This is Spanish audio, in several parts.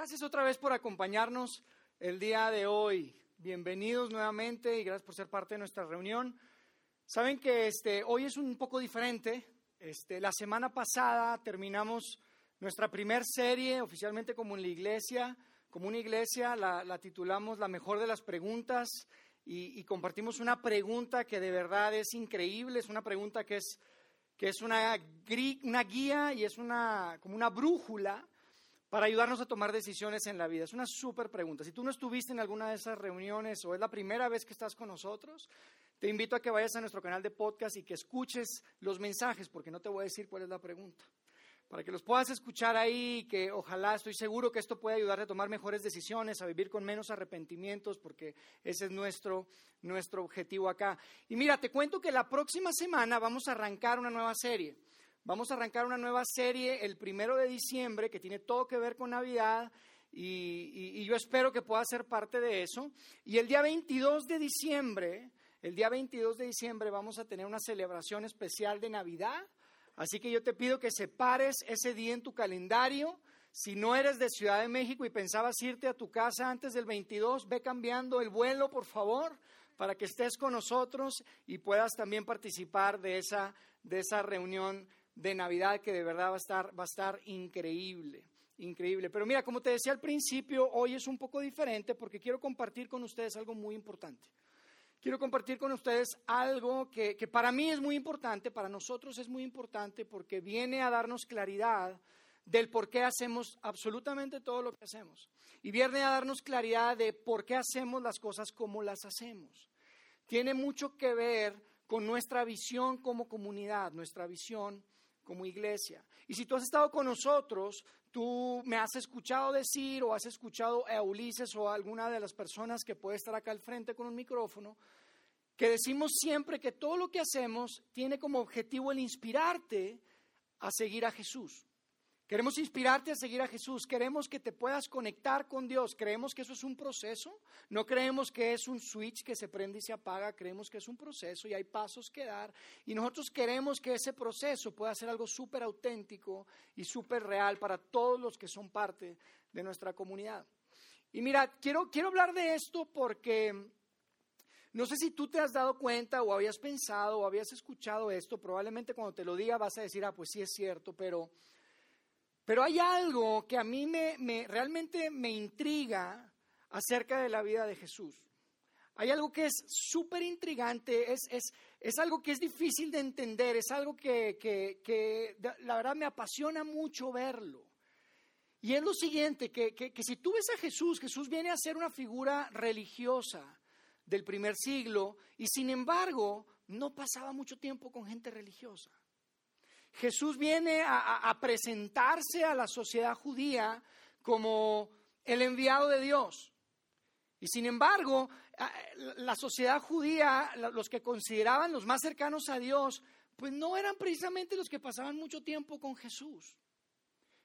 Gracias otra vez por acompañarnos el día de hoy. Bienvenidos nuevamente y gracias por ser parte de nuestra reunión. Saben que este, hoy es un poco diferente. Este, la semana pasada terminamos nuestra primer serie oficialmente como en la iglesia, como una iglesia, la, titulamos La mejor de las preguntas y, compartimos una pregunta que de verdad es increíble, es una pregunta que es, que es una, una guía y es una, como una brújula para ayudarnos a tomar decisiones en la vida? Es una súper pregunta. Si tú no estuviste en alguna de esas reuniones o es la primera vez que estás con nosotros, te invito a que vayas a nuestro canal de podcast y que escuches los mensajes, porque no te voy a decir cuál es la pregunta. Para que los puedas escuchar ahí, que ojalá, estoy seguro que esto puede ayudarte a tomar mejores decisiones, a vivir con menos arrepentimientos, porque ese es nuestro, nuestro objetivo acá. Y mira, te cuento que la próxima semana vamos a arrancar una nueva serie. Vamos a arrancar una nueva serie el primero de diciembre que tiene todo que ver con Navidad y, yo espero que pueda ser parte de eso. Y el día 22 de diciembre, el día 22 de diciembre vamos a tener una celebración especial de Navidad. Así que yo te pido que separes ese día en tu calendario. Si no eres de Ciudad de México y pensabas irte a tu casa antes del 22, ve cambiando el vuelo, por favor, para que estés con nosotros y puedas también participar de esa, de esa reunión de Navidad que de verdad va a estar, va a estar increíble, increíble. Pero mira, como te decía al principio, hoy es un poco diferente porque quiero compartir con ustedes algo muy importante. Quiero compartir con ustedes algo que, que para mí es muy importante, para nosotros es muy importante porque viene a darnos claridad del por qué hacemos absolutamente todo lo que hacemos. Y viene a darnos claridad de por qué hacemos las cosas como las hacemos. Tiene mucho que ver con nuestra visión como comunidad, nuestra visión como iglesia. Y si tú has estado con nosotros, tú me has escuchado decir o has escuchado a Ulises o a alguna de las personas que puede estar acá al frente con un micrófono, que decimos siempre que todo lo que hacemos tiene como objetivo el inspirarte a seguir a Jesús. Queremos inspirarte a seguir a Jesús, queremos que te puedas conectar con Dios, creemos que eso es un proceso, no creemos que es un switch que se prende y se apaga, creemos que es un proceso y hay pasos que dar. Y nosotros queremos que ese proceso pueda ser algo súper auténtico y súper real para todos los que son parte de nuestra comunidad. Y mira, quiero, quiero hablar de esto porque no sé si tú te has dado cuenta o habías pensado o habías escuchado esto, probablemente cuando te lo diga vas a decir, ah, pues sí es cierto, pero... Pero hay algo que a mí me, realmente me intriga acerca de la vida de Jesús. Hay algo que es súper intrigante, es, es, algo que es difícil de entender, es algo que, que, la verdad me apasiona mucho verlo. Y es lo siguiente, que, que, si tú ves a Jesús, Jesús viene a ser una figura religiosa del primer siglo y sin embargo no pasaba mucho tiempo con gente religiosa. Jesús viene a, presentarse a la sociedad judía como el enviado de Dios. Y sin embargo, la sociedad judía, los que consideraban los más cercanos a Dios, pues no eran precisamente los que pasaban mucho tiempo con Jesús.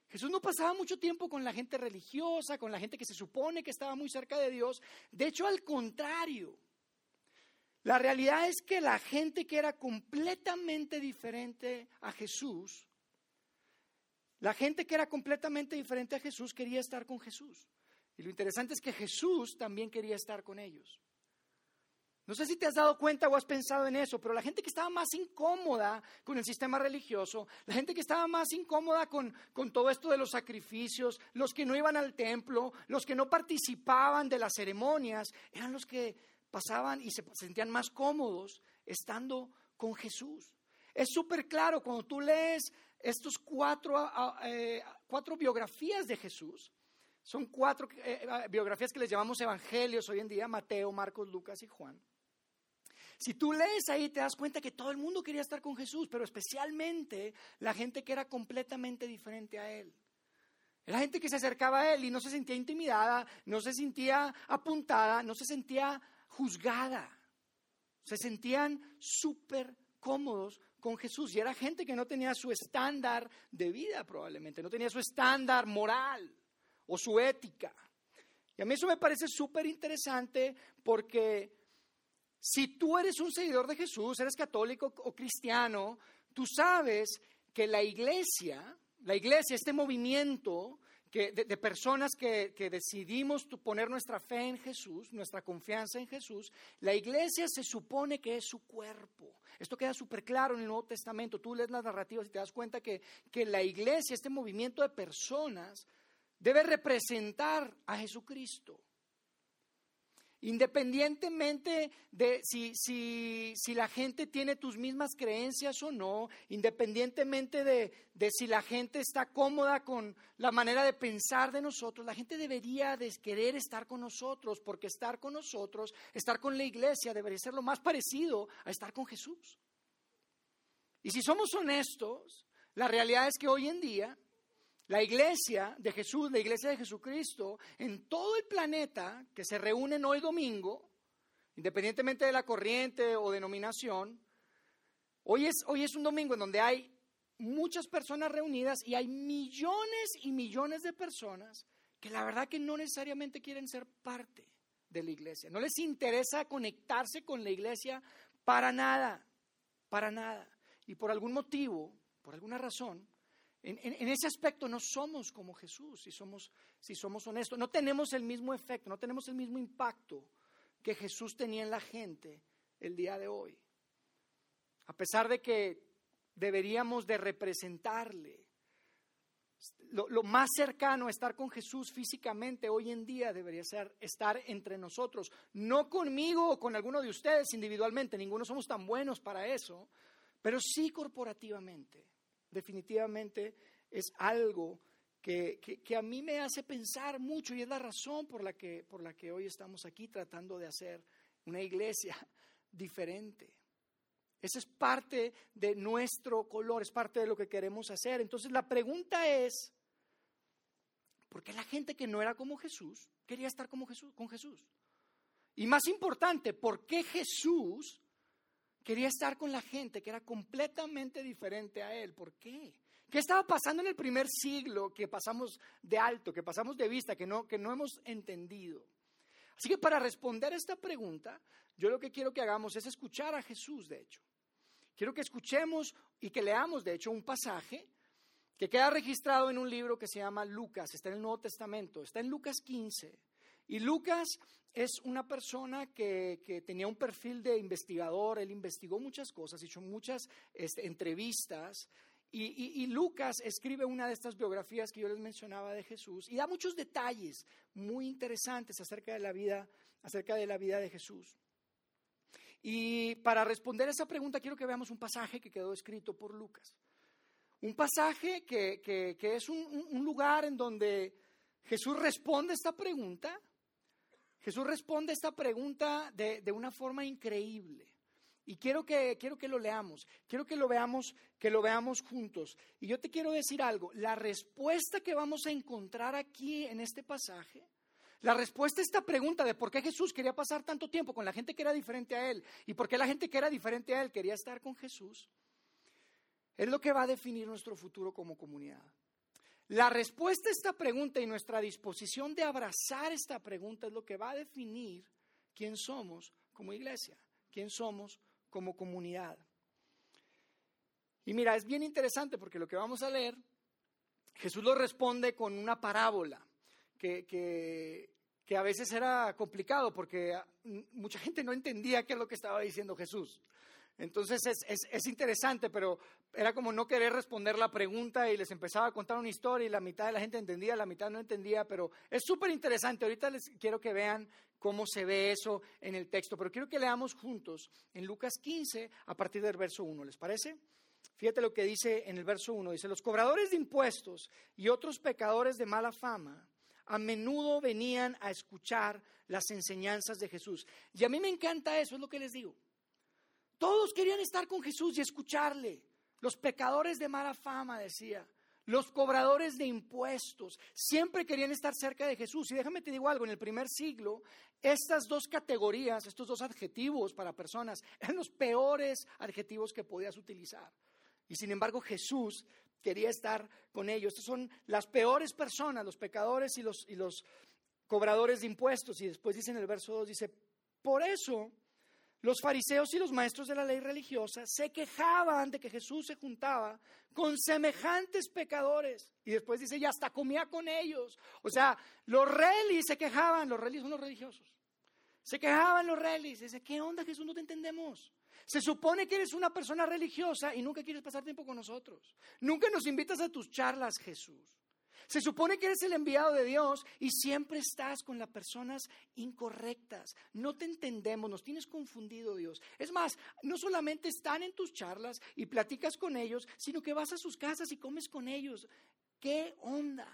Jesús no pasaba mucho tiempo con la gente religiosa, con la gente que se supone que estaba muy cerca de Dios. De hecho, al contrario, la realidad es que la gente que era completamente diferente a Jesús, la gente que era completamente diferente a Jesús quería estar con Jesús. Y lo interesante es que Jesús también quería estar con ellos. No sé si te has dado cuenta o has pensado en eso, pero la gente que estaba más incómoda con el sistema religioso, la gente que estaba más incómoda con, con, todo esto de los sacrificios, los que no iban al templo, los que no participaban de las ceremonias, eran los que pasaban y se sentían más cómodos estando con Jesús. Es súper claro cuando tú lees estos cuatro, eh, cuatro biografías de Jesús. Son cuatro eh, eh, biografías que les llamamos evangelios hoy en día, Mateo, Marcos, Lucas y Juan. Si tú lees ahí te das cuenta que todo el mundo quería estar con Jesús, pero especialmente la gente que era completamente diferente a Él. La gente que se acercaba a Él y no se sentía intimidada, no se sentía apuntada, no se sentía juzgada. Se sentían súper cómodos con Jesús. Y era gente que no tenía su estándar de vida probablemente, no tenía su estándar moral o su ética. Y a mí eso me parece súper interesante porque si tú eres un seguidor de Jesús, eres católico o cristiano, tú sabes que la iglesia, la iglesia, este movimiento que, de, personas que, que, decidimos poner nuestra fe en Jesús, nuestra confianza en Jesús, la iglesia se supone que es su cuerpo. Esto queda súper claro en el Nuevo Testamento. Tú lees las narrativas y te das cuenta que, que la iglesia, este movimiento de personas, debe representar a Jesucristo. Independientemente de si, si, si, la gente tiene tus mismas creencias o no, independientemente de, de, si la gente está cómoda con la manera de pensar de nosotros, la gente debería de querer estar con nosotros, porque estar con nosotros, estar con la iglesia, debería ser lo más parecido a estar con Jesús. Y si somos honestos, la realidad es que hoy en día la iglesia de Jesús, la iglesia de Jesucristo, en todo el planeta que se reúnen hoy domingo, independientemente de la corriente o denominación, hoy es, hoy es un domingo en donde hay muchas personas reunidas y hay millones y millones de personas que la verdad que no necesariamente quieren ser parte de la iglesia. No les interesa conectarse con la iglesia para nada, para nada. Y por algún motivo, por alguna razón, en, ese aspecto no somos como Jesús, si somos, si somos honestos. No tenemos el mismo efecto, no tenemos el mismo impacto que Jesús tenía en la gente el día de hoy. A pesar de que deberíamos de representarle. Lo, lo, más cercano a estar con Jesús físicamente hoy en día debería ser estar entre nosotros, no conmigo o con alguno de ustedes individualmente, ninguno somos tan buenos para eso, pero sí corporativamente definitivamente es algo que, a mí me hace pensar mucho y es la razón por la, que, por la que hoy estamos aquí tratando de hacer una iglesia diferente. Esa es parte de nuestro color, es parte de lo que queremos hacer. Entonces la pregunta es, ¿por qué la gente que no era como Jesús quería estar como Jesús, con Jesús? Y más importante, ¿por qué Jesús Quería estar con la gente que era completamente diferente a él. ¿Por qué? ¿Qué estaba pasando en el primer siglo que pasamos de alto, que pasamos de vista, que no, que no hemos entendido? Así que para responder a esta pregunta, yo lo que quiero que hagamos es escuchar a Jesús, de hecho. Quiero que escuchemos y que leamos, de hecho, un pasaje que queda registrado en un libro que se llama Lucas, está en el Nuevo Testamento, está en Lucas 15. Y Lucas es una persona que, tenía un perfil de investigador, él investigó muchas cosas, hizo muchas este, entrevistas. Y, Lucas escribe una de estas biografías que yo les mencionaba de Jesús y da muchos detalles muy interesantes acerca de la vida, acerca de la vida de Jesús. Y para responder a esa pregunta quiero que veamos un pasaje que quedó escrito por Lucas. Un pasaje que, es un, un lugar en donde Jesús responde esta pregunta Jesús responde esta pregunta de, una forma increíble. Y quiero que, quiero que lo leamos, quiero que lo veamos, que lo veamos juntos. Y yo te quiero decir algo, la respuesta que vamos a encontrar aquí en este pasaje, la respuesta a esta pregunta de por qué Jesús quería pasar tanto tiempo con la gente que era diferente a él y por qué la gente que era diferente a él quería estar con Jesús, es lo que va a definir nuestro futuro como comunidad. La respuesta a esta pregunta y nuestra disposición de abrazar esta pregunta es lo que va a definir quién somos como iglesia, quién somos como comunidad. Y mira, es bien interesante porque lo que vamos a leer, Jesús lo responde con una parábola que, que a veces era complicado porque mucha gente no entendía qué es lo que estaba diciendo Jesús. Entonces es, interesante, pero era como no querer responder la pregunta y les empezaba a contar una historia y la mitad de la gente entendía, la mitad no entendía, pero es súper interesante. Ahorita les quiero que vean cómo se ve eso en el texto, pero quiero que leamos juntos en Lucas 15 a partir del verso 1, ¿les parece? Fíjate lo que dice en el verso 1, dice, los cobradores de impuestos y otros pecadores de mala fama a menudo venían a escuchar las enseñanzas de Jesús. Y a mí me encanta eso, es lo que les digo. Todos querían estar con Jesús y escucharle. Los pecadores de mala fama, decía. Los cobradores de impuestos siempre querían estar cerca de Jesús. Y déjame te digo algo, en el primer siglo, estas dos categorías, estos dos adjetivos para personas, eran los peores adjetivos que podías utilizar. Y sin embargo Jesús quería estar con ellos. Estas son las peores personas, los pecadores y los, cobradores de impuestos. Y después dice en el verso 2, dice, por eso los fariseos y los maestros de la ley religiosa se quejaban de que Jesús se juntaba con semejantes pecadores. Y después dice, y hasta comía con ellos. O sea, los relis se quejaban, los relis son los religiosos. Se quejaban los relis. Dice, ¿qué onda Jesús? No te entendemos. Se supone que eres una persona religiosa y nunca quieres pasar tiempo con nosotros. Nunca nos invitas a tus charlas, Jesús. Se supone que eres el enviado de Dios y siempre estás con las personas incorrectas. No te entendemos, nos tienes confundido, Dios. Es más, no solamente están en tus charlas y platicas con ellos, sino que vas a sus casas y comes con ellos. ¿Qué onda?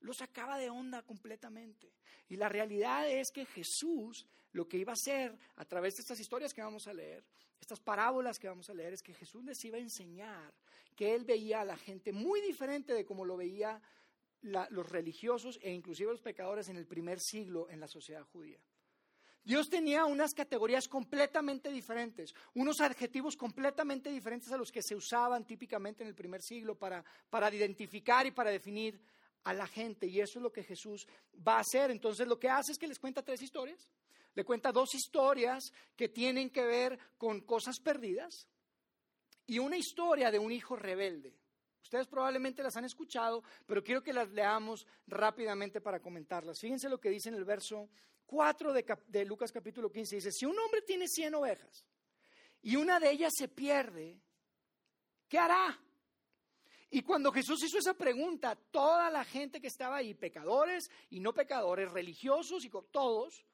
Los acaba de onda completamente. Y la realidad es que Jesús lo que iba a hacer a través de estas historias que vamos a leer, estas parábolas que vamos a leer, es que Jesús les iba a enseñar que él veía a la gente muy diferente de como lo veía los religiosos e inclusive los pecadores en el primer siglo en la sociedad judía. Dios tenía unas categorías completamente diferentes, unos adjetivos completamente diferentes a los que se usaban típicamente en el primer siglo para, para identificar y para definir a la gente. Y eso es lo que Jesús va a hacer. Entonces lo que hace es que les cuenta tres historias. Le cuenta dos historias que tienen que ver con cosas perdidas y una historia de un hijo rebelde. Ustedes probablemente las han escuchado, pero quiero que las leamos rápidamente para comentarlas. Fíjense lo que dice en el verso 4 de, Lucas capítulo 15. Dice, si un hombre tiene 100 ovejas y una de ellas se pierde, ¿qué hará? Y cuando Jesús hizo esa pregunta, toda la gente que estaba ahí, pecadores y no pecadores, religiosos y todos,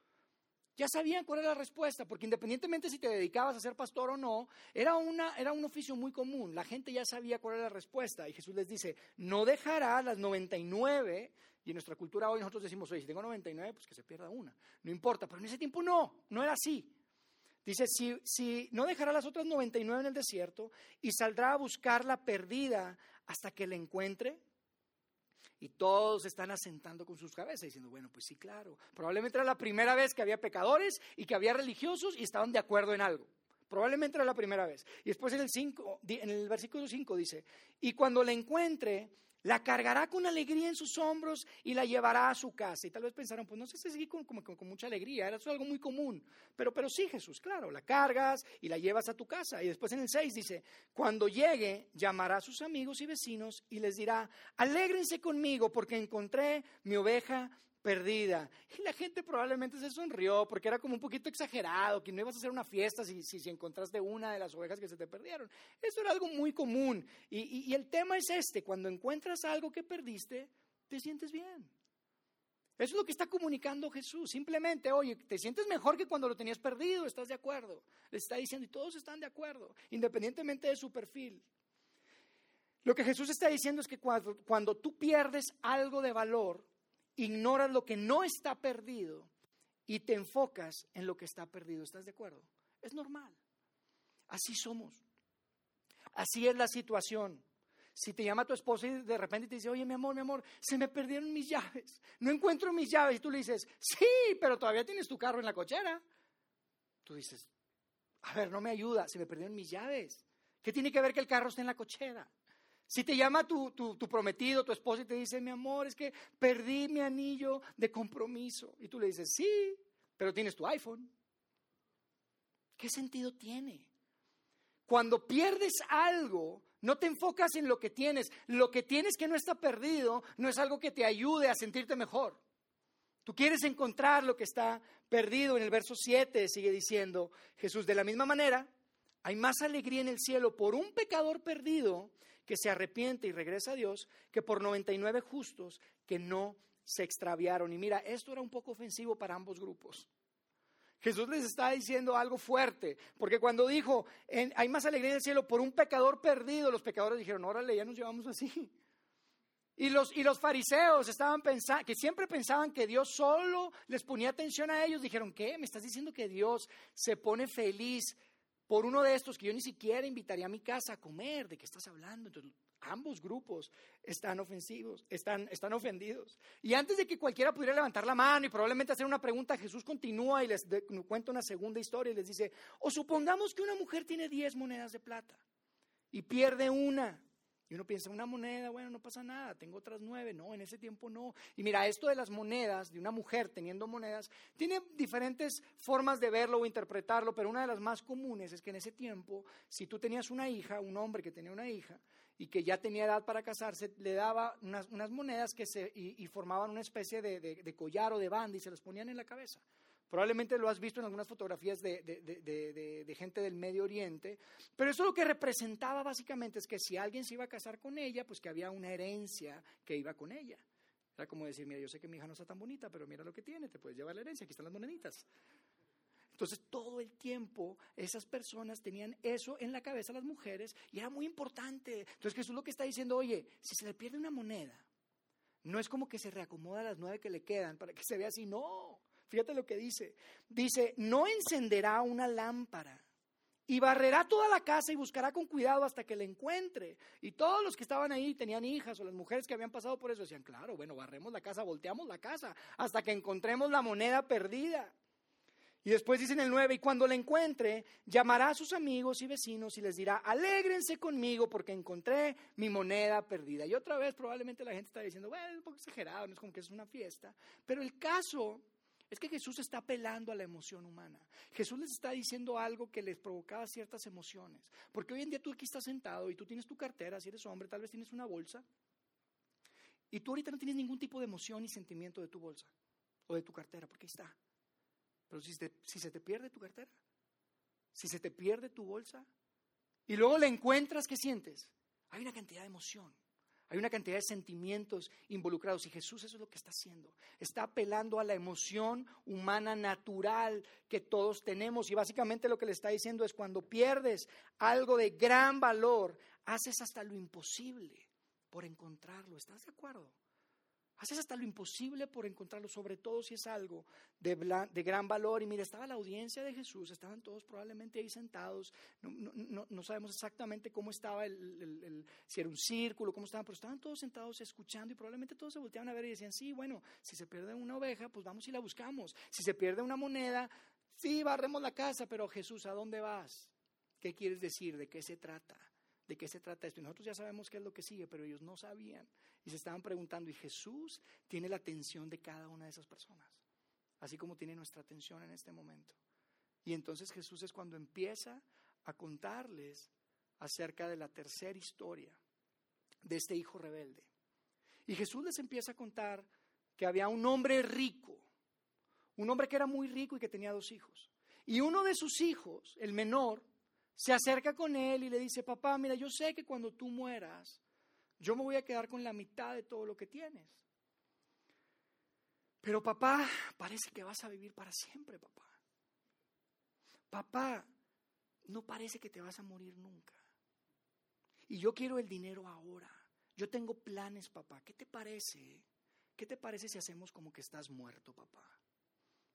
ya sabían cuál era la respuesta, porque independientemente si te dedicabas a ser pastor o no, era, un oficio muy común. La gente ya sabía cuál era la respuesta. Y Jesús les dice, no dejará las 99, y en nuestra cultura hoy nosotros decimos, oye, si tengo 99, pues que se pierda una. No importa, pero en ese tiempo no, no era así. Dice, si, si no dejará las otras 99 en el desierto y saldrá a buscar la perdida hasta que la encuentre, y todos están asentando con sus cabezas diciendo, bueno, pues sí, claro. Probablemente era la primera vez que había pecadores y que había religiosos y estaban de acuerdo en algo. Probablemente era la primera vez. Y después en el, en el versículo 5 dice, y cuando la encuentre, la cargará con alegría en sus hombros y la llevará a su casa. Y tal vez pensaron, pues no sé si con, con, mucha alegría, era algo muy común. Pero, pero sí, Jesús, claro, la cargas y la llevas a tu casa. Y después en el 6 dice, cuando llegue, llamará a sus amigos y vecinos y les dirá, alégrense conmigo porque encontré mi oveja perdida. Y la gente probablemente se sonrió porque era como un poquito exagerado, que no ibas a hacer una fiesta si, si, encontraste una de las ovejas que se te perdieron. Eso era algo muy común. Y, y el tema es este, cuando encuentras algo que perdiste, te sientes bien. Eso es lo que está comunicando Jesús. Simplemente, oye, te sientes mejor que cuando lo tenías perdido, ¿estás de acuerdo? Le está diciendo y todos están de acuerdo, independientemente de su perfil. Lo que Jesús está diciendo es que cuando, cuando tú pierdes algo de valor, ignoras lo que no está perdido y te enfocas en lo que está perdido. ¿Estás de acuerdo? Es normal. Así somos. Así es la situación. Si te llama tu esposa y de repente te dice, oye, mi amor, mi amor, se me perdieron mis llaves, no encuentro mis llaves, y tú le dices, sí, pero todavía tienes tu carro en la cochera. Tú dices, a ver, no me ayuda, se me perdieron mis llaves. ¿Qué tiene que ver que el carro esté en la cochera? Si te llama tu, tu, prometido, tu esposo y te dice, mi amor, es que perdí mi anillo de compromiso. Y tú le dices, sí, pero tienes tu iPhone. ¿Qué sentido tiene? Cuando pierdes algo, no te enfocas en lo que tienes. Lo que tienes que no está perdido no es algo que te ayude a sentirte mejor. Tú quieres encontrar lo que está perdido. En el verso 7 sigue diciendo Jesús, de la misma manera, hay más alegría en el cielo por un pecador perdido que se arrepiente y regresa a Dios que por 99 justos que no se extraviaron. Y mira, esto era un poco ofensivo para ambos grupos. Jesús les está diciendo algo fuerte, porque cuando dijo, hay más alegría en el cielo por un pecador perdido, los pecadores dijeron, órale, ya nos llevamos así. Y los, y los fariseos estaban pensando, que siempre pensaban que Dios solo les ponía atención a ellos, dijeron, ¿qué? ¿Me estás diciendo que Dios se pone feliz por uno de estos que yo ni siquiera invitaría a mi casa a comer, ¿de qué estás hablando? Entonces, ambos grupos están ofensivos, están, están ofendidos. Y antes de que cualquiera pudiera levantar la mano y probablemente hacer una pregunta, Jesús continúa y les cuenta una segunda historia y les dice, o supongamos que una mujer tiene diez monedas de plata y pierde una. Y uno piensa, una moneda, bueno, no pasa nada, tengo otras nueve. No, en ese tiempo no. Y mira, esto de las monedas, de una mujer teniendo monedas, tiene diferentes formas de verlo o interpretarlo, pero una de las más comunes es que en ese tiempo, si tú tenías una hija, un hombre que tenía una hija, y que ya tenía edad para casarse, le daba unas, monedas que se, y, formaban una especie de, de collar o de banda y se las ponían en la cabeza. Probablemente lo has visto en algunas fotografías de, gente del Medio Oriente, pero eso lo que representaba básicamente es que si alguien se iba a casar con ella, pues que había una herencia que iba con ella. Era como decir, mira, yo sé que mi hija no está tan bonita, pero mira lo que tiene, te puedes llevar la herencia, aquí están las moneditas. Entonces, todo el tiempo esas personas tenían eso en la cabeza, las mujeres, y era muy importante. Entonces, Jesús lo que está diciendo, oye, si se le pierde una moneda, no es como que se reacomoda las nueve que le quedan para que se vea así, no. Fíjate lo que dice. Dice, no encenderá una lámpara y barrerá toda la casa y buscará con cuidado hasta que la encuentre. Y todos los que estaban ahí tenían hijas o las mujeres que habían pasado por eso decían, claro, bueno, barremos la casa, volteamos la casa hasta que encontremos la moneda perdida. Y después dice en el 9, y cuando la encuentre, llamará a sus amigos y vecinos y les dirá, alégrense conmigo porque encontré mi moneda perdida. Y otra vez probablemente la gente está diciendo, bueno, es un poco exagerado, no es como que es una fiesta. Pero el caso es que Jesús está apelando a la emoción humana. Jesús les está diciendo algo que les provocaba ciertas emociones. Porque hoy en día tú aquí estás sentado y tú tienes tu cartera, si eres hombre, tal vez tienes una bolsa. Y tú ahorita no tienes ningún tipo de emoción ni sentimiento de tu bolsa o de tu cartera, porque ahí está. Pero si, si se te pierde tu cartera, si se te pierde tu bolsa, y luego la encuentras, ¿qué sientes? Hay una cantidad de emoción. Hay una cantidad de sentimientos involucrados y Jesús eso es lo que está haciendo. Está apelando a la emoción humana natural que todos tenemos y básicamente lo que le está diciendo es cuando pierdes algo de gran valor, haces hasta lo imposible por encontrarlo. ¿Estás de acuerdo? Haces hasta lo imposible por encontrarlo, sobre todo si es algo de, gran valor. Y mira, estaba la audiencia de Jesús, estaban todos probablemente ahí sentados. No, sabemos exactamente cómo estaba, el, si era un círculo, cómo estaban, pero estaban todos sentados escuchando y probablemente todos se volteaban a ver y decían, sí, bueno, si se pierde una oveja, pues vamos y la buscamos. Si se pierde una moneda, sí, barremos la casa, pero Jesús, ¿a dónde vas? ¿Qué quieres decir? ¿De qué se trata? ¿De qué se trata esto? Y nosotros ya sabemos qué es lo que sigue, pero ellos no sabían. Y se estaban preguntando, y Jesús tiene la atención de cada una de esas personas, así como tiene nuestra atención en este momento. Y entonces Jesús es cuando empieza a contarles acerca de la tercera historia de este hijo rebelde. Y Jesús les empieza a contar que había un hombre rico, un hombre que era muy rico y que tenía dos hijos. Y uno de sus hijos, el menor, se acerca con él y le dice, papá, mira, yo sé que cuando tú mueras, yo me voy a quedar con la mitad de todo lo que tienes. Pero papá, parece que vas a vivir para siempre, papá. Papá, no parece que te vas a morir nunca. Y yo quiero el dinero ahora. Yo tengo planes, papá. ¿Qué te parece? ¿Qué te parece si hacemos como que estás muerto, papá?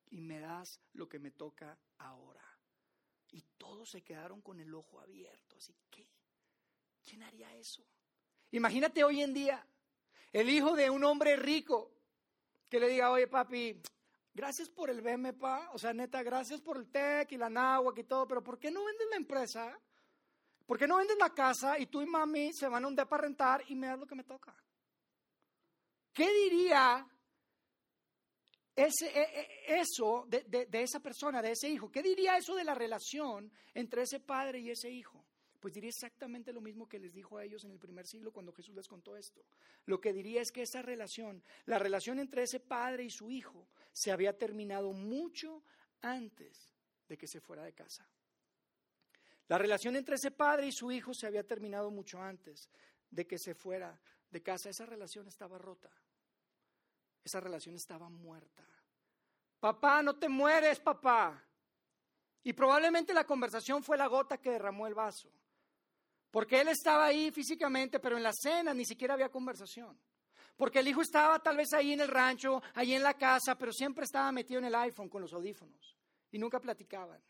Y me das lo que me toca ahora. Y todos se quedaron con el ojo abierto. Así que, ¿quién haría eso? Imagínate hoy en día el hijo de un hombre rico que le diga, oye papi, gracias por el BMPA, o sea, neta, gracias por el TEC y la NAWAC y todo, pero ¿por qué no vendes la empresa? ¿Por qué no vendes la casa y tú y mami se van a un depa a rentar y me das lo que me toca? ¿Qué diría ese, e, e, eso de, de esa persona, de ese hijo? ¿Qué diría eso de la relación entre ese padre y ese hijo? Pues diría exactamente lo mismo que les dijo a ellos en el primer siglo cuando Jesús les contó esto. Lo que diría es que esa relación, la relación entre ese padre y su hijo, se había terminado mucho antes de que se fuera de casa. La relación entre ese padre y su hijo se había terminado mucho antes de que se fuera de casa. Esa relación estaba rota. Esa relación estaba muerta. Papá, no te mueres, papá. Y probablemente la conversación fue la gota que derramó el vaso. Porque él estaba ahí físicamente, pero en la cena ni siquiera había conversación. Porque el hijo estaba tal vez ahí en el rancho, ahí en la casa, pero siempre estaba metido en el iPhone con los audífonos y nunca platicaban.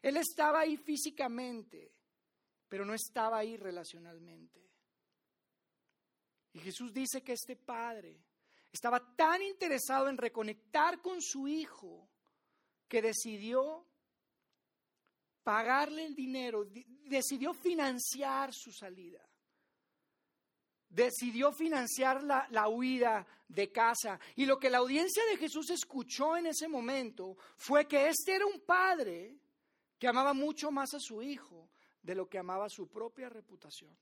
Él estaba ahí físicamente, pero no estaba ahí relacionalmente. Y Jesús dice que este padre estaba tan interesado en reconectar con su hijo que decidió pagarle el dinero, decidió financiar su salida. decidió financiar la, la, huida de casa. Y lo que la audiencia de Jesús escuchó en ese momento fue que este era un padre que amaba mucho más a su hijo de lo que amaba su propia reputación.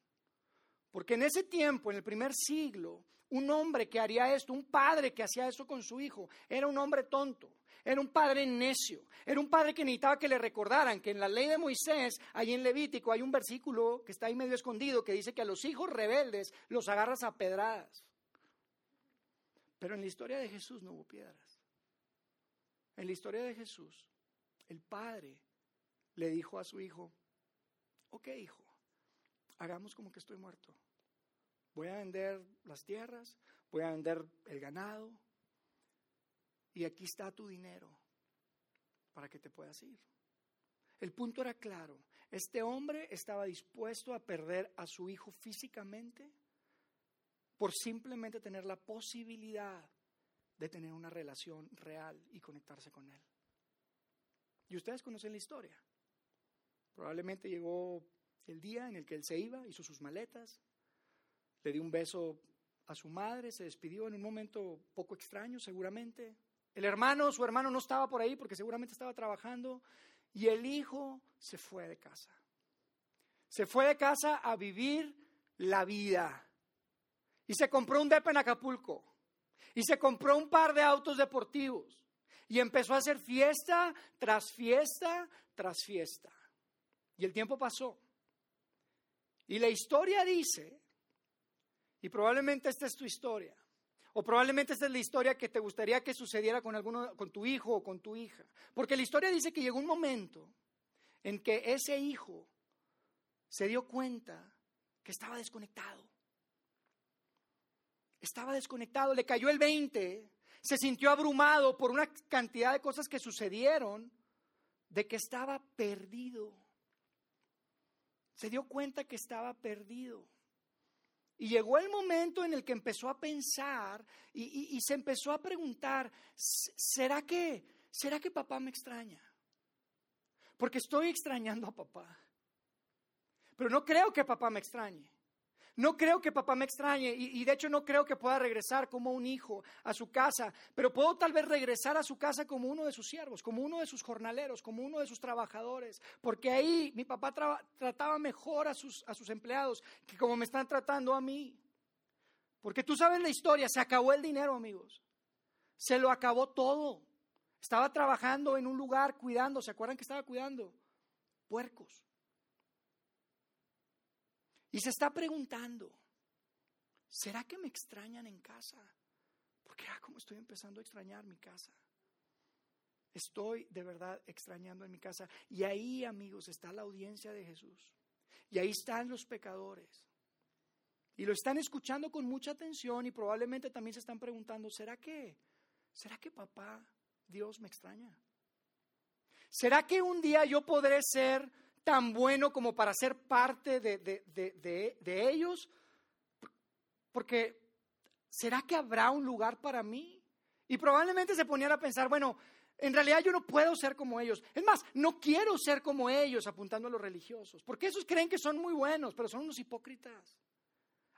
Porque en ese tiempo, en el primer siglo, un hombre que haría esto, un padre que hacía eso con su hijo, era un hombre tonto, era un padre necio, era un padre que necesitaba que le recordaran que en la ley de Moisés, ahí en Levítico, hay un versículo que está ahí medio escondido que dice que a los hijos rebeldes los agarras a pedradas. Pero en la historia de Jesús no hubo piedras. En la historia de Jesús, el padre le dijo a su hijo, ok hijo, hagamos como que estoy muerto. Voy a vender las tierras, voy a vender el ganado y aquí está tu dinero para que te puedas ir. El punto era claro, este hombre estaba dispuesto a perder a su hijo físicamente por simplemente tener la posibilidad de tener una relación real y conectarse con él. Y ustedes conocen la historia. Probablemente llegó el día en el que él se iba, hizo sus maletas, le dio un beso a su madre, se despidió en un momento poco extraño seguramente. El hermano, su hermano no estaba por ahí porque seguramente estaba trabajando y el hijo se fue de casa. Se fue de casa a vivir la vida. Y se compró un depa en Acapulco. Y se compró un par de autos deportivos. Y empezó a hacer fiesta tras fiesta tras fiesta. Y el tiempo pasó. Y la historia dice, y probablemente esta es tu historia, o probablemente esta es la historia que te gustaría que sucediera con alguno, con tu hijo o con tu hija, porque la historia dice que llegó un momento en que ese hijo se dio cuenta que estaba desconectado. Estaba desconectado, le cayó el 20, se sintió abrumado por una cantidad de cosas que sucedieron, de que estaba perdido. Se dio cuenta que estaba perdido. Y llegó el momento en el que empezó a pensar y, se empezó a preguntar, ¿será que, ¿será que papá me extraña? Porque estoy extrañando a papá. Pero no creo que papá me extrañe. No creo que papá me extrañe y, de hecho no creo que pueda regresar como un hijo a su casa, pero puedo tal vez regresar a su casa como uno de sus siervos, como uno de sus jornaleros, como uno de sus trabajadores, porque ahí mi papá trataba mejor a sus, a sus empleados que como me están tratando a mí. Porque tú sabes la historia, se acabó el dinero amigos, se lo acabó todo. Estaba trabajando en un lugar cuidando, ¿se acuerdan que estaba cuidando? Puercos. Y se está preguntando, ¿será que me extrañan en casa? Porque, ah, como estoy empezando a extrañar mi casa. Estoy de verdad extrañando en mi casa. Y ahí, amigos, está la audiencia de Jesús. Y ahí están los pecadores. Y lo están escuchando con mucha atención y probablemente también se están preguntando, ¿será que, será que papá, Dios me extraña? ¿Será que un día yo podré ser tan bueno como para ser parte de, ellos? Porque, ¿será que habrá un lugar para mí? Y probablemente se ponían a pensar, bueno, en realidad yo no puedo ser como ellos. Es más, no quiero ser como ellos, apuntando a los religiosos, porque esos creen que son muy buenos, pero son unos hipócritas.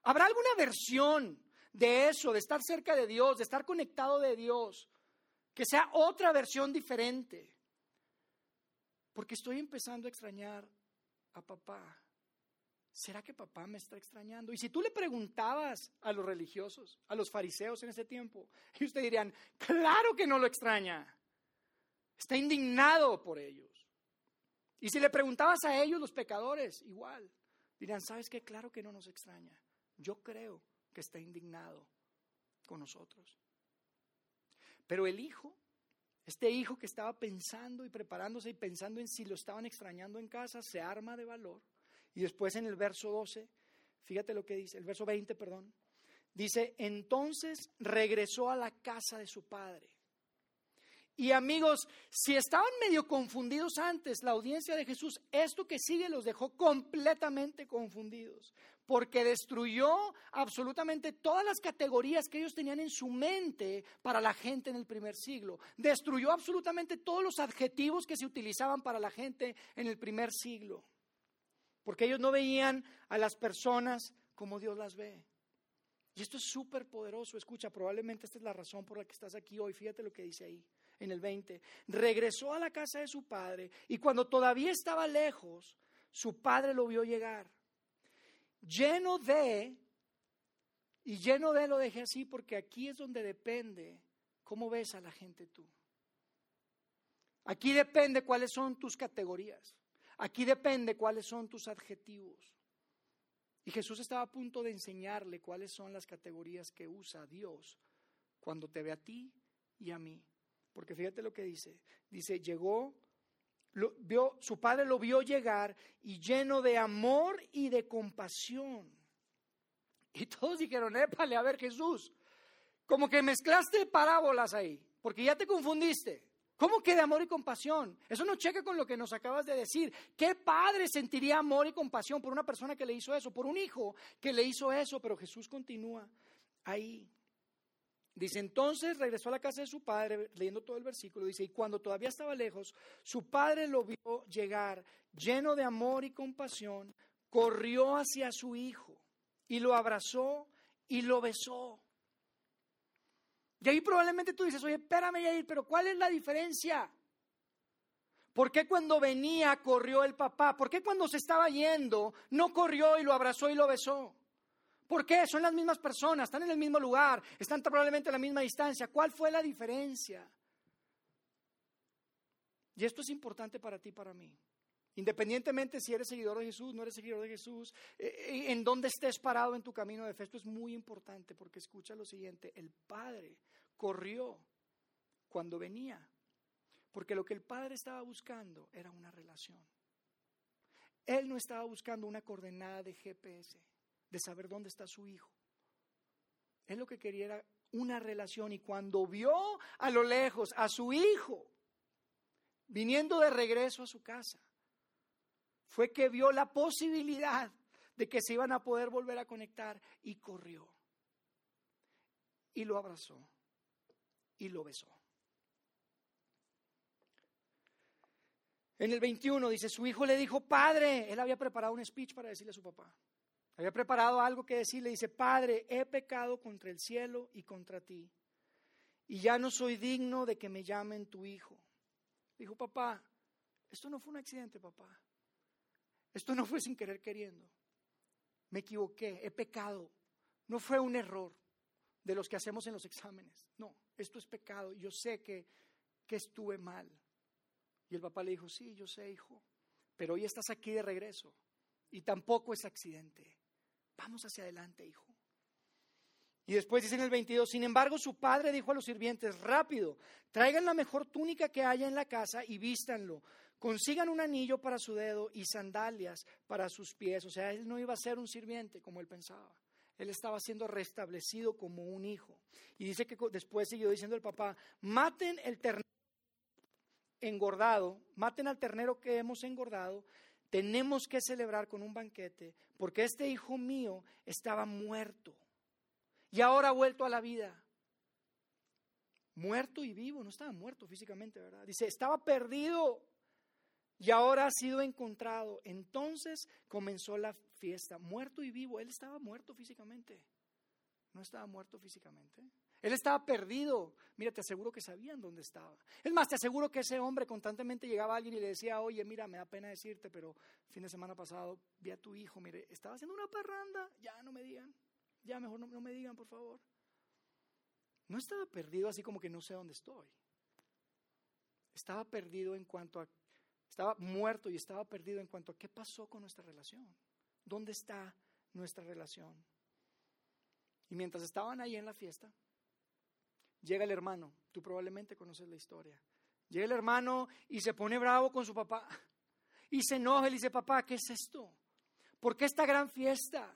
¿Habrá alguna versión de eso, de estar cerca de Dios, de estar conectado de Dios, que sea otra versión diferente? Porque estoy empezando a extrañar a papá. ¿Será que papá me está extrañando? Y si tú le preguntabas a los religiosos, a los fariseos en ese tiempo, y ustedes dirían, claro que no lo extraña. Está indignado por ellos. Y si le preguntabas a ellos, los pecadores, igual, dirían, ¿sabes qué? Claro que no nos extraña. Yo creo que está indignado con nosotros. Pero el hijo este hijo que estaba pensando y preparándose y pensando en si lo estaban extrañando en casa, se arma de valor. Y después en el verso 12, fíjate lo que dice, el verso 20, perdón, dice, entonces regresó a la casa de su padre. Y amigos, si estaban medio confundidos antes, la audiencia de Jesús, esto que sigue los dejó completamente confundidos porque destruyó absolutamente todas las categorías que ellos tenían en su mente para la gente en el primer siglo. Destruyó absolutamente todos los adjetivos que se utilizaban para la gente en el primer siglo. Porque ellos no veían a las personas como Dios las ve. Y esto es súper poderoso. Escucha, probablemente esta es la razón por la que estás aquí hoy. Fíjate lo que dice ahí, en el 20. Regresó a la casa de su padre y cuando todavía estaba lejos, su padre lo vio llegar. Lleno de, y lleno de lo dejé así porque aquí es donde depende cómo ves a la gente tú. Aquí depende cuáles son tus categorías. Aquí depende cuáles son tus adjetivos. Y Jesús estaba a punto de enseñarle cuáles son las categorías que usa Dios cuando te ve a ti y a mí. Porque fíjate lo que dice. Dice, llegó, vio, su padre lo vio llegar y lleno de amor y de compasión. Y todos dijeron, épale, a ver Jesús, como que mezclaste parábolas ahí, porque ya te confundiste. ¿Cómo que de amor y compasión? Eso no checa con lo que nos acabas de decir. ¿Qué padre sentiría amor y compasión por una persona que le hizo eso, por un hijo que le hizo eso? Pero Jesús continúa ahí. Dice, entonces regresó a la casa de su padre, leyendo todo el versículo, dice, y cuando todavía estaba lejos, su padre lo vio llegar, lleno de amor y compasión, corrió hacia su hijo y lo abrazó y lo besó. Y ahí probablemente tú dices, oye, espérame, Yair, pero ¿cuál es la diferencia? ¿Por qué cuando venía corrió el papá? ¿Por qué cuando se estaba yendo no corrió y lo abrazó y lo besó? ¿Por qué? Son las mismas personas, están en el mismo lugar, están probablemente a la misma distancia. ¿Cuál fue la diferencia? Y esto es importante para ti y para mí. Independientemente si eres seguidor de Jesús, no eres seguidor de Jesús, eh, eh, en dónde estés parado en tu camino de fe, esto es muy importante porque escucha lo siguiente, el Padre corrió cuando venía, porque lo que el Padre estaba buscando era una relación. Él no estaba buscando una coordenada de GPS, de saber dónde está su hijo. Él lo que quería era una relación y cuando vio a lo lejos a su hijo viniendo de regreso a su casa, fue que vio la posibilidad de que se iban a poder volver a conectar y corrió. Y lo abrazó y lo besó. En el 21 dice, su hijo le dijo, padre, él había preparado un speech para decirle a su papá. Había preparado algo que decirle, dice, padre, he pecado contra el cielo y contra ti. Y ya no soy digno de que me llamen tu hijo. Dijo, papá, esto no fue un accidente, papá. Esto no fue sin querer queriendo. Me equivoqué, he pecado. No fue un error de los que hacemos en los exámenes. No, esto es pecado. Yo sé que, que estuve mal. Y el papá le dijo, sí, yo sé, hijo, pero hoy estás aquí de regreso y tampoco es accidente. Vamos hacia adelante, hijo. Y después dice en el 22, sin embargo, su padre dijo a los sirvientes, rápido, traigan la mejor túnica que haya en la casa y vístanlo consigan un anillo para su dedo y sandalias para sus pies. O sea, él no iba a ser un sirviente como él pensaba. Él estaba siendo restablecido como un hijo. Y dice que después siguió diciendo el papá, maten el ternero engordado, maten al ternero que hemos engordado, tenemos que celebrar con un banquete, porque este hijo mío estaba muerto y ahora ha vuelto a la vida. Muerto y vivo, no estaba muerto físicamente, ¿verdad? Dice, estaba perdido y ahora ha sido encontrado. Entonces comenzó la fiesta, muerto y vivo. Él estaba muerto físicamente. No estaba muerto físicamente. Él estaba perdido. Mira, te aseguro que sabían dónde estaba. Es más, te aseguro que ese hombre constantemente llegaba a alguien y le decía, oye, mira, me da pena decirte, pero fin de semana pasado vi a tu hijo, mire, estaba haciendo una parranda, ya no me digan, ya mejor no, me digan, por favor. No estaba perdido así como que no sé dónde estoy. Estaba perdido en cuanto a estaba muerto y estaba perdido en cuanto a qué pasó con nuestra relación. ¿Dónde está nuestra relación? Y mientras estaban ahí en la fiesta, llega el hermano. Tú probablemente conoces la historia. Llega el hermano y se pone bravo con su papá. Y se enoja y dice, papá, ¿qué es esto? ¿Por qué esta gran fiesta?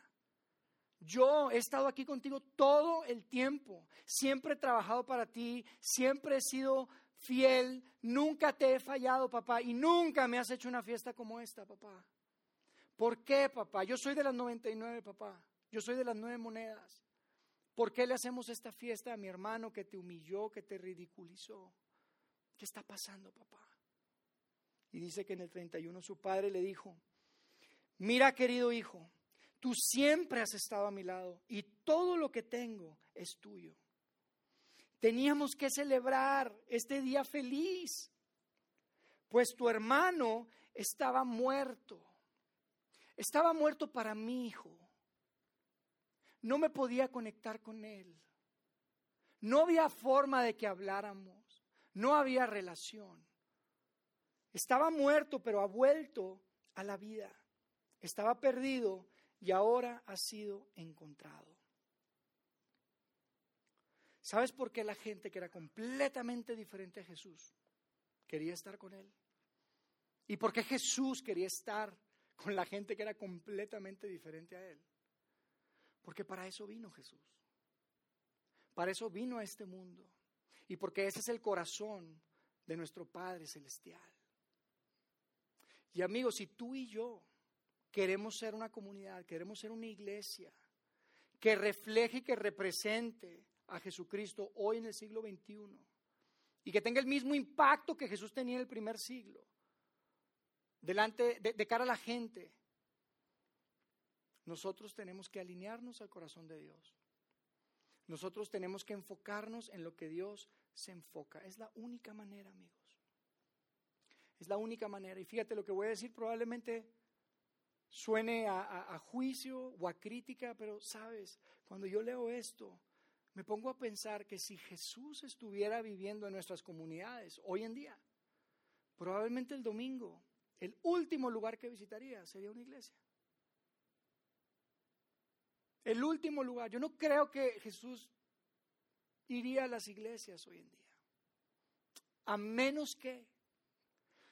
Yo he estado aquí contigo todo el tiempo. Siempre he trabajado para ti. Siempre he sido fiel, nunca te he fallado, papá, y nunca me has hecho una fiesta como esta, papá. ¿Por qué, papá? Yo soy de las 99, papá. Yo soy de las nueve monedas. ¿Por qué le hacemos esta fiesta a mi hermano que te humilló, que te ridiculizó? ¿Qué está pasando, papá? Y dice que en el 31 su padre le dijo, mira querido hijo, Tú siempre has estado a mi lado y todo lo que tengo es tuyo. Teníamos que celebrar este día feliz, pues tu hermano estaba muerto. Estaba muerto para mi hijo. No me podía conectar con él. No había forma de que habláramos. No había relación. Estaba muerto, pero ha vuelto a la vida. Estaba perdido y ahora ha sido encontrado. ¿Sabes por qué la gente que era completamente diferente a Jesús quería estar con él? ¿Y por qué Jesús quería estar con la gente que era completamente diferente a él? Porque para eso vino Jesús. Para eso vino a este mundo. Y porque ese es el corazón de nuestro Padre Celestial. Y amigos, si tú y yo queremos ser una comunidad, queremos ser una iglesia que refleje y que represente a Jesucristo hoy en el siglo XXI y que tenga el mismo impacto que Jesús tenía en el primer siglo, delante de, de cara a la gente, nosotros tenemos que alinearnos al corazón de Dios. Nosotros tenemos que enfocarnos en lo que Dios se enfoca. Es la única manera, amigos. Es la única manera. Y fíjate lo que voy a decir probablemente suene a, a, juicio o a crítica, pero sabes, cuando yo leo esto, me pongo a pensar que si Jesús estuviera viviendo en nuestras comunidades hoy en día, probablemente el domingo, el último lugar que visitaría sería una iglesia. El último lugar. Yo no creo que Jesús iría a las iglesias hoy en día. A menos que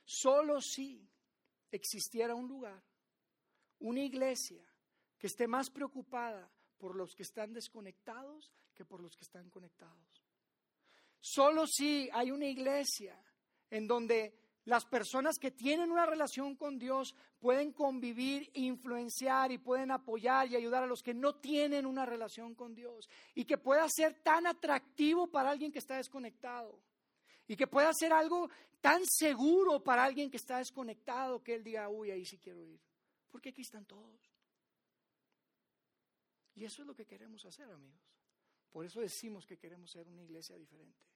solo si existiera un lugar, una iglesia que esté más preocupada por los que están desconectados que por los que están conectados. Solo si hay una iglesia en donde las personas que tienen una relación con Dios pueden convivir, influenciar y pueden apoyar y ayudar a los que no tienen una relación con Dios. Y que pueda ser tan atractivo para alguien que está desconectado. Y que pueda ser algo tan seguro para alguien que está desconectado que él diga, uy, ahí sí quiero ir. Porque aquí están todos. Y eso es lo que queremos hacer, amigos. Por eso decimos que queremos ser una iglesia diferente.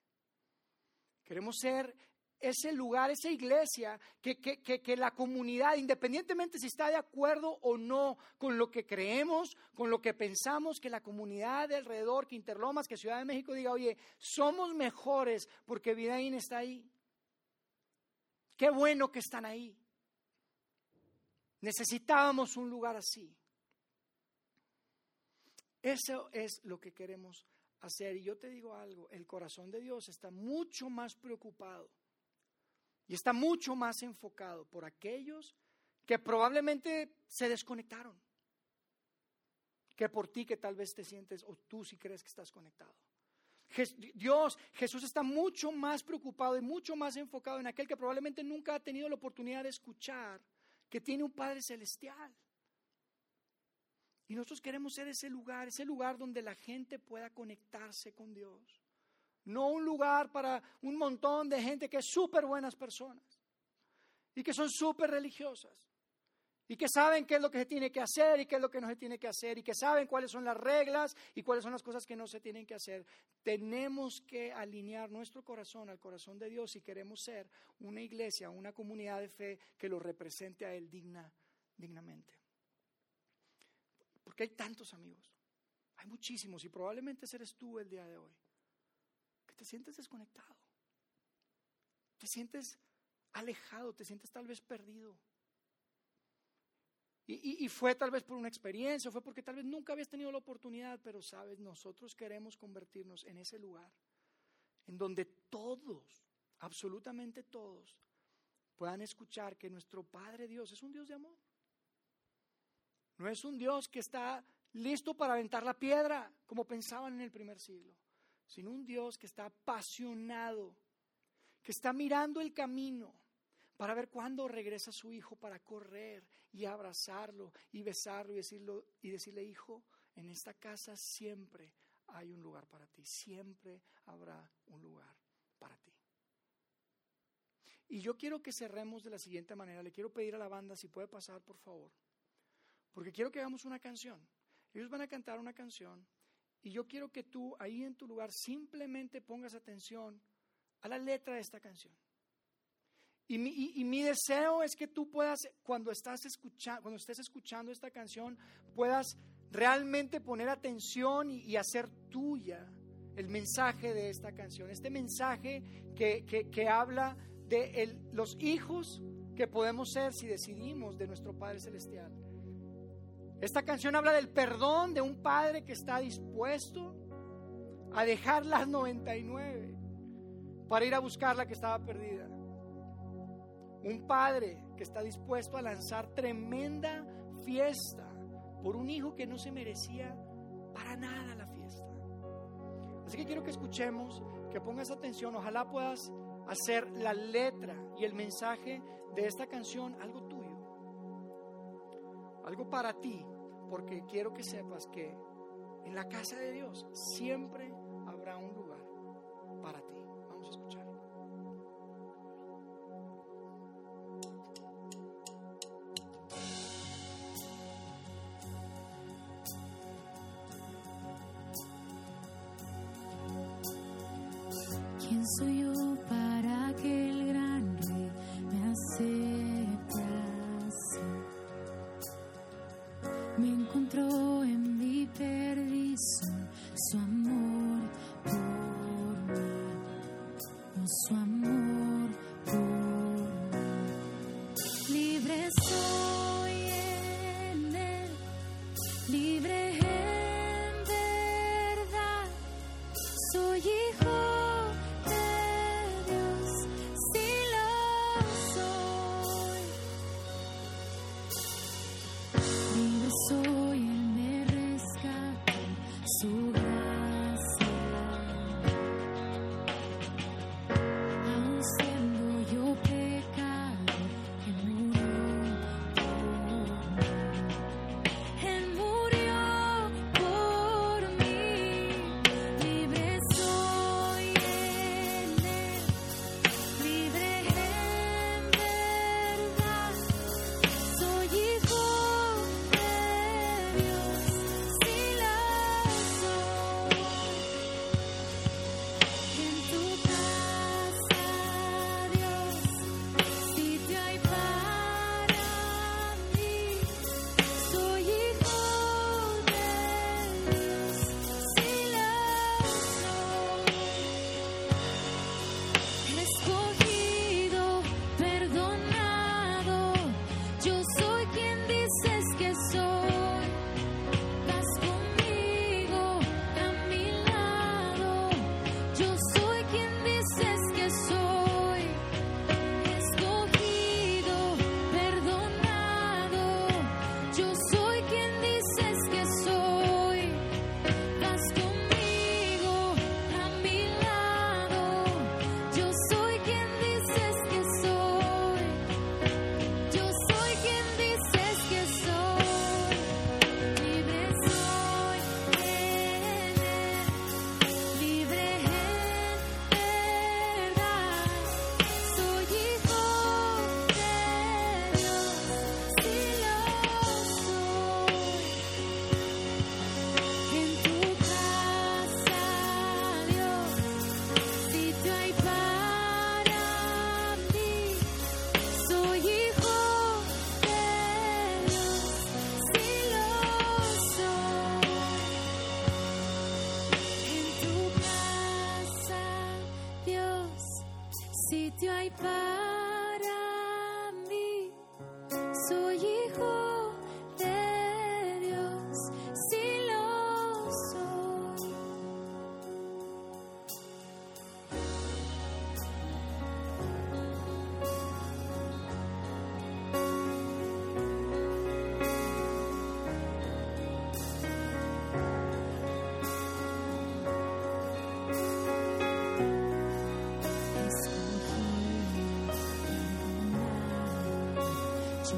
Queremos ser ese lugar, esa iglesia, que, que, la comunidad, independientemente si está de acuerdo o no con lo que creemos, con lo que pensamos, que la comunidad de alrededor, que Interlomas, que Ciudad de México diga, oye, somos mejores porque Vidaín está ahí. Qué bueno que están ahí. Necesitábamos un lugar así. Eso es lo que queremos hacer. Y yo te digo algo, el corazón de Dios está mucho más preocupado y está mucho más enfocado por aquellos que probablemente se desconectaron que por ti que tal vez te sientes o tú si crees que estás conectado. Dios, Jesús está mucho más preocupado y mucho más enfocado en aquel que probablemente nunca ha tenido la oportunidad de escuchar que tiene un Padre celestial. Y nosotros queremos ser ese lugar, ese lugar donde la gente pueda conectarse con Dios no un lugar para un montón de gente que es súper buenas personas y que son súper religiosas y que saben qué es lo que se tiene que hacer y qué es lo que no se tiene que hacer y que saben cuáles son las reglas y cuáles son las cosas que no se tienen que hacer. Tenemos que alinear nuestro corazón al corazón de Dios si queremos ser una iglesia, una comunidad de fe que lo represente a Él digna, dignamente. Porque hay tantos amigos, hay muchísimos y probablemente eres tú el día de hoy te sientes desconectado, te sientes alejado, te sientes tal vez perdido. Y, y, fue tal vez por una experiencia, fue porque tal vez nunca habías tenido la oportunidad, pero sabes, nosotros queremos convertirnos en ese lugar en donde todos, absolutamente todos, puedan escuchar que nuestro Padre Dios es un Dios de amor. No es un Dios que está listo para aventar la piedra, como pensaban en el primer siglo sino un Dios que está apasionado, que está mirando el camino para ver cuándo regresa su hijo para correr y abrazarlo y besarlo y, decirlo, y decirle, hijo, en esta casa siempre hay un lugar para ti, siempre habrá un lugar para ti. Y yo quiero que cerremos de la siguiente manera, le quiero pedir a la banda si puede pasar, por favor. porque quiero que hagamos una canción. Ellos van a cantar una canción y yo quiero que tú ahí en tu lugar simplemente pongas atención a la letra de esta canción. Y mi, deseo es que tú puedas, cuando, estás escuchando, cuando estés escuchando esta canción, puedas realmente poner atención y, hacer tuya el mensaje de esta canción. Este mensaje que, habla de los hijos que podemos ser si decidimos de nuestro Padre Celestial. Esta canción habla del perdón de un padre que está dispuesto a dejar las 99 para ir a buscar la que estaba perdida. Un padre que está dispuesto a lanzar tremenda fiesta por un hijo que no se merecía para nada la fiesta. Así que quiero que escuchemos, que pongas atención, ojalá puedas hacer la letra y el mensaje de esta canción algo tuyo, algo para ti, porque quiero que sepas que en la casa de Dios siempre habrá un lugar para ti.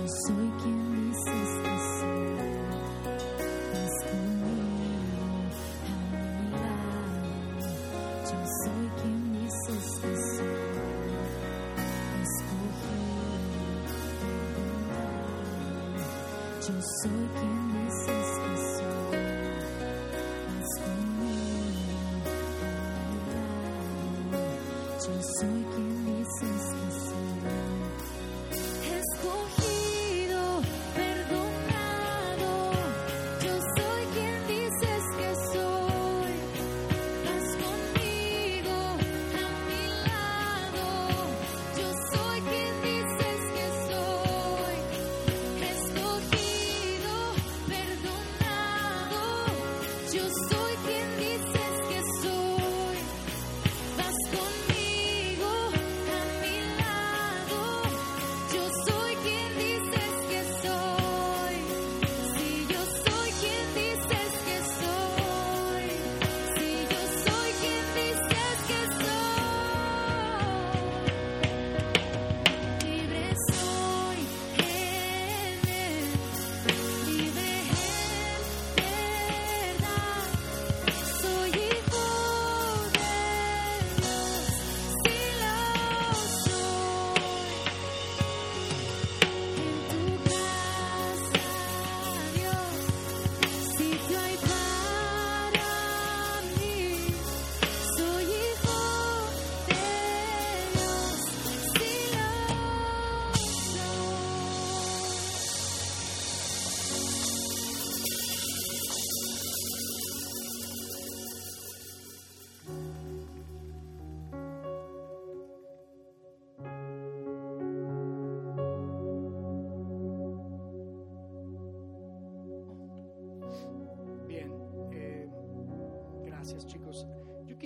Yo soy quien dices que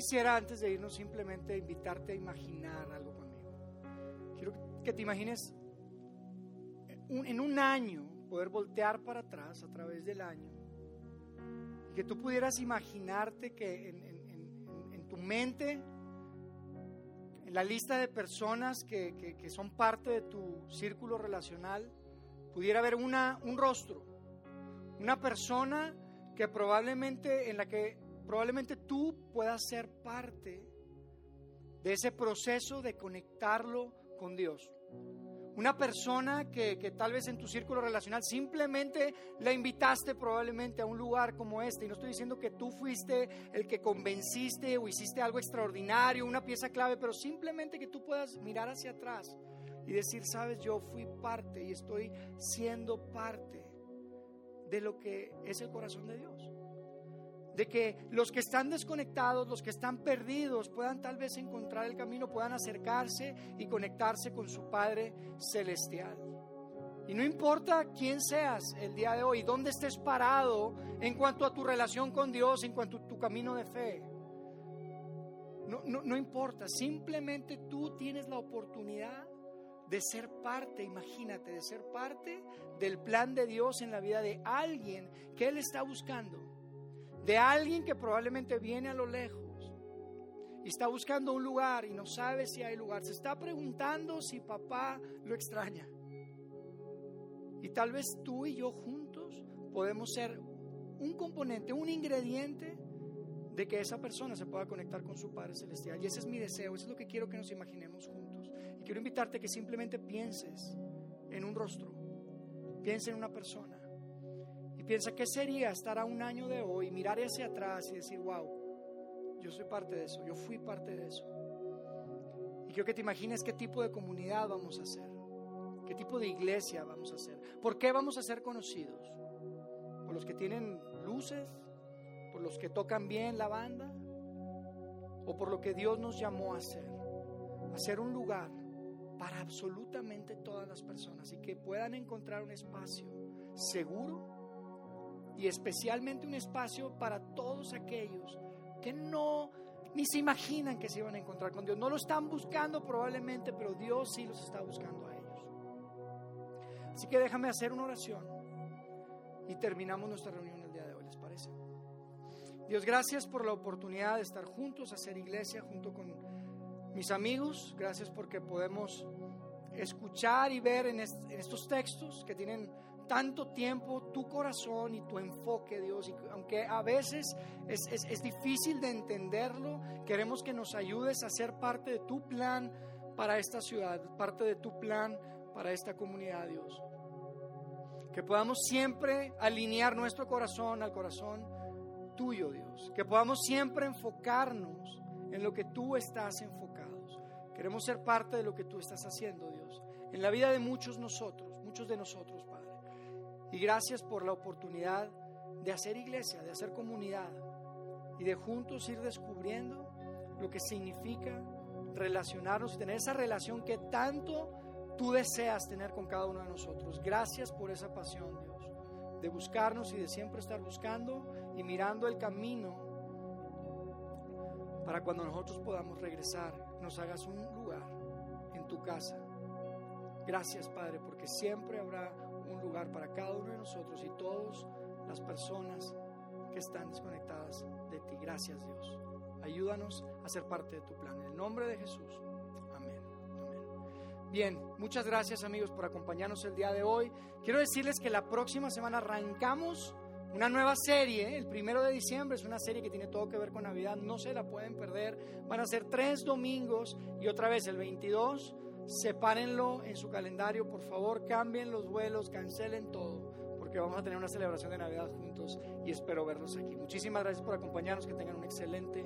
quisiera antes de irnos simplemente invitarte a imaginar algo conmigo. Quiero que te imagines un- en un año poder voltear para atrás a través del año y que tú pudieras imaginarte que en, en- en- en tu mente, en la lista de personas que, que- que son parte de tu círculo relacional, pudiera haber una, un rostro, una persona que probablemente en la que probablemente tú puedas ser parte de ese proceso de conectarlo con Dios. Una persona que, que tal vez en tu círculo relacional simplemente la invitaste probablemente a un lugar como este. Y no estoy diciendo que tú fuiste el que convenciste o hiciste algo extraordinario, una pieza clave, pero simplemente que tú puedas mirar hacia atrás y decir, sabes, yo fui parte y estoy siendo parte de lo que es el corazón de Dios. De que los que están desconectados, los que están perdidos, puedan tal vez encontrar el camino, puedan acercarse y conectarse con su Padre Celestial. Y no importa quién seas el día de hoy, dónde estés parado en cuanto a tu relación con Dios, en cuanto a tu camino de fe. No, no, no importa, simplemente tú tienes la oportunidad de ser parte, imagínate, de ser parte del plan de Dios en la vida de alguien que Él está buscando, de alguien que probablemente viene a lo lejos y está buscando un lugar y no sabe si hay lugar, se está preguntando si papá lo extraña. Y tal vez tú y yo juntos podemos ser un componente, un ingrediente de que esa persona se pueda conectar con su Padre Celestial. Y ese es mi deseo, eso es lo que quiero que nos imaginemos juntos. Y quiero invitarte a que simplemente pienses en un rostro, piensa en una persona. Piensa qué sería estar a un año de hoy, mirar hacia atrás y decir, wow, yo soy parte de eso, yo fui parte de eso. Y quiero que te imagines qué tipo de comunidad vamos a hacer, qué tipo de iglesia vamos a hacer, por qué vamos a ser conocidos, por los que tienen luces, por los que tocan bien la banda, o por lo que Dios nos llamó a hacer, hacer un lugar para absolutamente todas las personas y que puedan encontrar un espacio seguro y especialmente un espacio para todos aquellos que no ni se imaginan que se iban a encontrar con Dios. No lo están buscando probablemente, pero Dios sí los está buscando a ellos. Así que déjame hacer una oración y terminamos nuestra reunión el día de hoy, ¿les parece? Dios, gracias por la oportunidad de estar juntos, hacer iglesia junto con mis amigos. Gracias porque podemos escuchar y ver en, est- en estos textos que tienen tanto tiempo tu corazón y tu enfoque, Dios. Y aunque a veces es, es- es difícil de entenderlo, queremos que nos ayudes a ser parte de tu plan para esta ciudad, parte de tu plan para esta comunidad, Dios. Que podamos siempre alinear nuestro corazón al corazón tuyo, Dios. Que podamos siempre enfocarnos en lo que tú estás enfocados. Queremos ser parte de lo que tú estás haciendo, Dios. En la vida de muchos nosotros, muchos de nosotros, Padre. Y gracias por la oportunidad de hacer iglesia, de hacer comunidad y de juntos ir descubriendo lo que significa relacionarnos y tener esa relación que tanto tú deseas tener con cada uno de nosotros. Gracias por esa pasión, Dios, de buscarnos y de siempre estar buscando y mirando el camino para cuando nosotros podamos regresar, nos hagas un lugar en tu casa. Gracias, Padre, porque siempre habrá un lugar para cada uno de nosotros y todas las personas que están desconectadas de ti. Gracias, Dios. Ayúdanos a ser parte de tu plan. En el nombre de Jesús. Amén. Amén. Bien, muchas gracias amigos por acompañarnos el día de hoy. Quiero decirles que la próxima semana arrancamos una nueva serie, el primero de diciembre, es una serie que tiene todo que ver con Navidad, no se la pueden perder. Van a ser tres domingos y otra vez el 22. Sepárenlo en su calendario, por favor, cambien los vuelos, cancelen todo, porque vamos a tener una celebración de Navidad juntos y espero verlos aquí. Muchísimas gracias por acompañarnos, que tengan un excelente